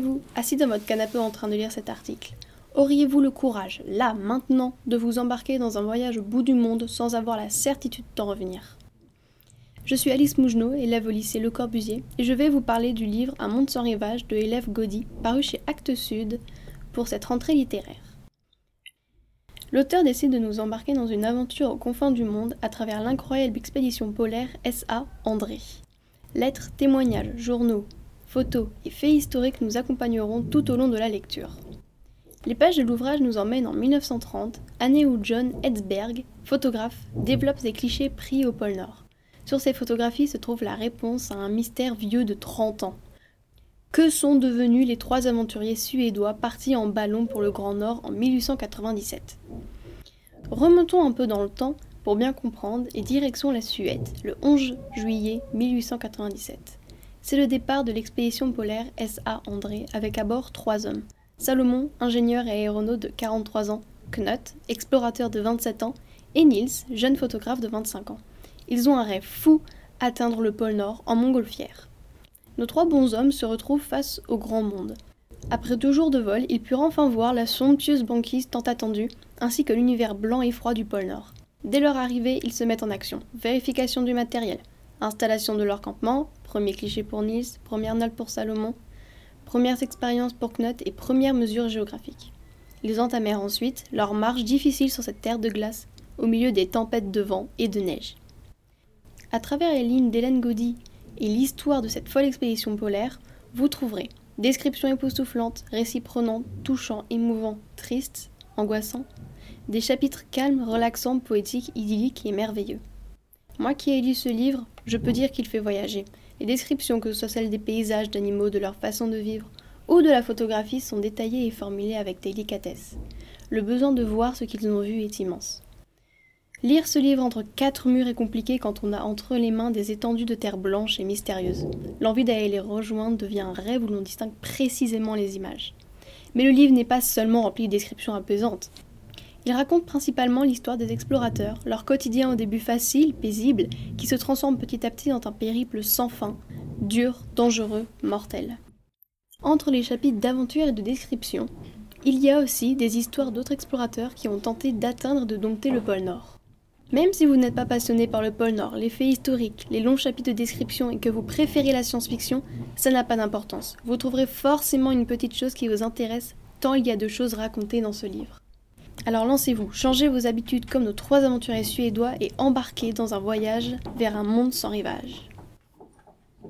Vous, assis dans votre canapé en train de lire cet article, auriez-vous le courage, là, maintenant, de vous embarquer dans un voyage au bout du monde sans avoir la certitude d'en revenir? Je suis Alice Mougenot, élève au lycée Le Corbusier, et je vais vous parler du livre Un monde sans rivage de Élève Gaudy, paru chez Actes Sud pour cette rentrée littéraire. L'auteur décide de nous embarquer dans une aventure aux confins du monde à travers l'incroyable expédition polaire SA André. Lettres, témoignages, journaux, photos et faits historiques nous accompagneront tout au long de la lecture. Les pages de l'ouvrage nous emmènent en 1930, année où John Edsberg, photographe, développe des clichés pris au pôle Nord. Sur ces photographies se trouve la réponse à un mystère vieux de 30 ans. Que sont devenus les trois aventuriers suédois partis en ballon pour le Grand Nord en 1897 Remontons un peu dans le temps pour bien comprendre et direction la Suède, le 11 juillet 1897. C'est le départ de l'expédition polaire SA André avec à bord trois hommes. Salomon, ingénieur et aéronaute de 43 ans, Knut, explorateur de 27 ans, et Niels, jeune photographe de 25 ans. Ils ont un rêve fou, atteindre le pôle Nord en montgolfière. Nos trois bons hommes se retrouvent face au grand monde. Après deux jours de vol, ils purent enfin voir la somptueuse banquise tant attendue, ainsi que l'univers blanc et froid du pôle Nord. Dès leur arrivée, ils se mettent en action. Vérification du matériel, installation de leur campement, premier cliché pour Nice, première note pour Salomon, premières expériences pour Knut et premières mesures géographiques. Ils entamèrent ensuite leur marche difficile sur cette terre de glace, au milieu des tempêtes de vent et de neige. À travers les lignes d'Hélène Gaudy et l'histoire de cette folle expédition polaire, vous trouverez descriptions époustouflantes, récits prenants, touchants, émouvants, tristes, angoissants, des chapitres calmes, relaxants, poétiques, idylliques et merveilleux. Moi qui ai lu ce livre, je peux dire qu'il fait voyager. Les descriptions, que ce soit celles des paysages, d'animaux, de leur façon de vivre, ou de la photographie, sont détaillées et formulées avec délicatesse. Le besoin de voir ce qu'ils ont vu est immense. Lire ce livre entre quatre murs est compliqué quand on a entre les mains des étendues de terre blanche et mystérieuse. L'envie d'aller les rejoindre devient un rêve où l'on distingue précisément les images. Mais le livre n'est pas seulement rempli de descriptions apaisantes. Il raconte principalement l'histoire des explorateurs, leur quotidien au début facile, paisible, qui se transforme petit à petit dans un périple sans fin, dur, dangereux, mortel. Entre les chapitres d'aventure et de description, il y a aussi des histoires d'autres explorateurs qui ont tenté d'atteindre et de dompter le pôle Nord. Même si vous n'êtes pas passionné par le pôle Nord, les faits historiques, les longs chapitres de description et que vous préférez la science-fiction, ça n'a pas d'importance. Vous trouverez forcément une petite chose qui vous intéresse, tant il y a de choses racontées dans ce livre. Alors lancez-vous, changez vos habitudes comme nos trois aventuriers suédois et embarquez dans un voyage vers un monde sans rivage.